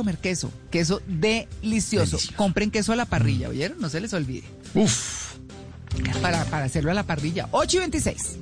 Comer queso, queso delicioso. Compren queso a la parrilla, ¿oyeron? No se les olvide. Uf. Para, para hacerlo a la parrilla. 8 y 26.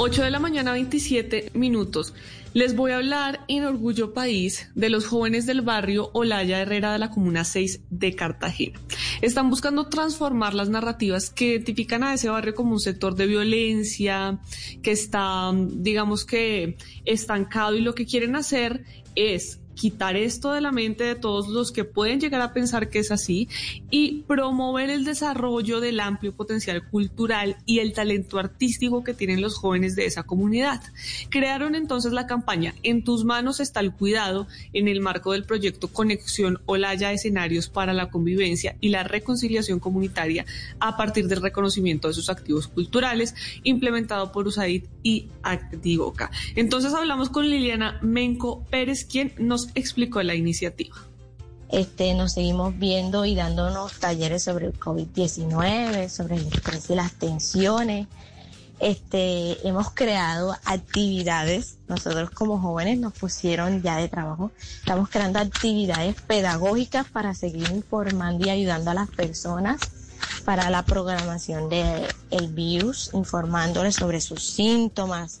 8 de la mañana, 27 minutos. Les voy a hablar en Orgullo País de los jóvenes del barrio Olaya Herrera de la Comuna 6 de Cartagena. Están buscando transformar las narrativas que identifican a ese barrio como un sector de violencia, que está, digamos que, estancado y lo que quieren hacer es quitar esto de la mente de todos los que pueden llegar a pensar que es así y promover el desarrollo del amplio potencial cultural y el talento artístico que tienen los jóvenes de esa comunidad. Crearon entonces la campaña En tus manos está el cuidado en el marco del proyecto Conexión Olaya Escenarios para la Convivencia y la Reconciliación Comunitaria a partir del reconocimiento de sus activos culturales implementado por USAID y Activoca. Entonces hablamos con Liliana Menco Pérez, quien nos explicó la iniciativa. Este, nos seguimos viendo y dándonos talleres sobre el COVID-19, sobre el estrés y las tensiones. Este, hemos creado actividades, nosotros como jóvenes nos pusieron ya de trabajo, estamos creando actividades pedagógicas para seguir informando y ayudando a las personas para la programación del el virus, informándoles sobre sus síntomas,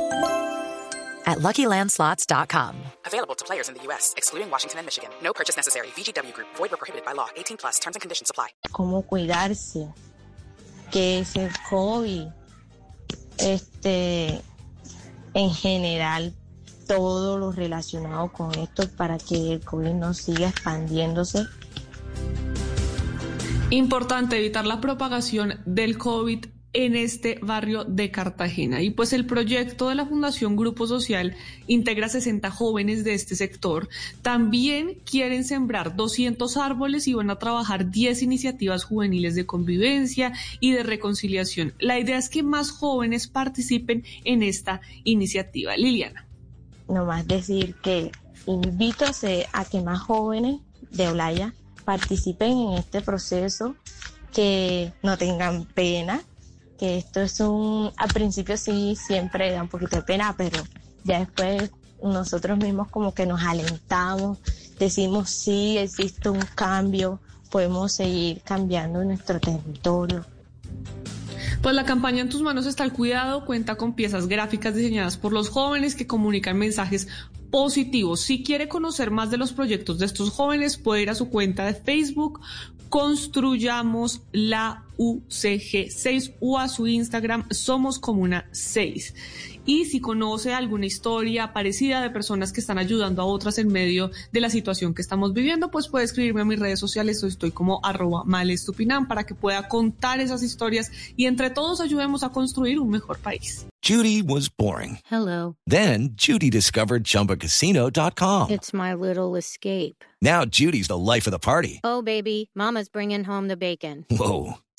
at LuckyLandSlots.com. Available to players in the U.S., excluding Washington and Michigan. No purchase necessary. VGW Group. Void where prohibited by law. 18 plus. Terms and conditions apply. cómo cuidarse, qué es el COVID, este, en general, todo lo relacionado con esto para que el COVID no siga expandiéndose. Importante evitar la propagación del COVID en este barrio de Cartagena. Y pues el proyecto de la Fundación Grupo Social integra 60 jóvenes de este sector. También quieren sembrar 200 árboles y van a trabajar 10 iniciativas juveniles de convivencia y de reconciliación. La idea es que más jóvenes participen en esta iniciativa. Liliana. Nomás decir que invito a, que más jóvenes de Olaya participen en este proceso, que no tengan pena, que esto es un, al principio sí siempre da un poquito de pena, pero ya después nosotros mismos como que nos alentamos, decimos sí, existe un cambio, podemos seguir cambiando nuestro territorio. Pues la campaña En tus manos está el cuidado, cuenta con piezas gráficas diseñadas por los jóvenes que comunican mensajes positivos. Si quiere conocer más de los proyectos de estos jóvenes, puede ir a su cuenta de Facebook, Construyamos la UCG 6 o a su Instagram, Somos Comuna 6. Y si conoce alguna historia parecida de personas que están ayudando a otras en medio de la situación que estamos viviendo, pues puede escribirme a mis redes sociales. Estoy como arroba malestupinam para que pueda contar esas historias y entre todos ayudemos a construir un mejor país. Judy was boring. Hello. Then Judy discovered ChumbaCasino.com. It's my little escape. Now Judy's the life of the party. Oh, baby, Mama's bringing home the bacon. Whoa,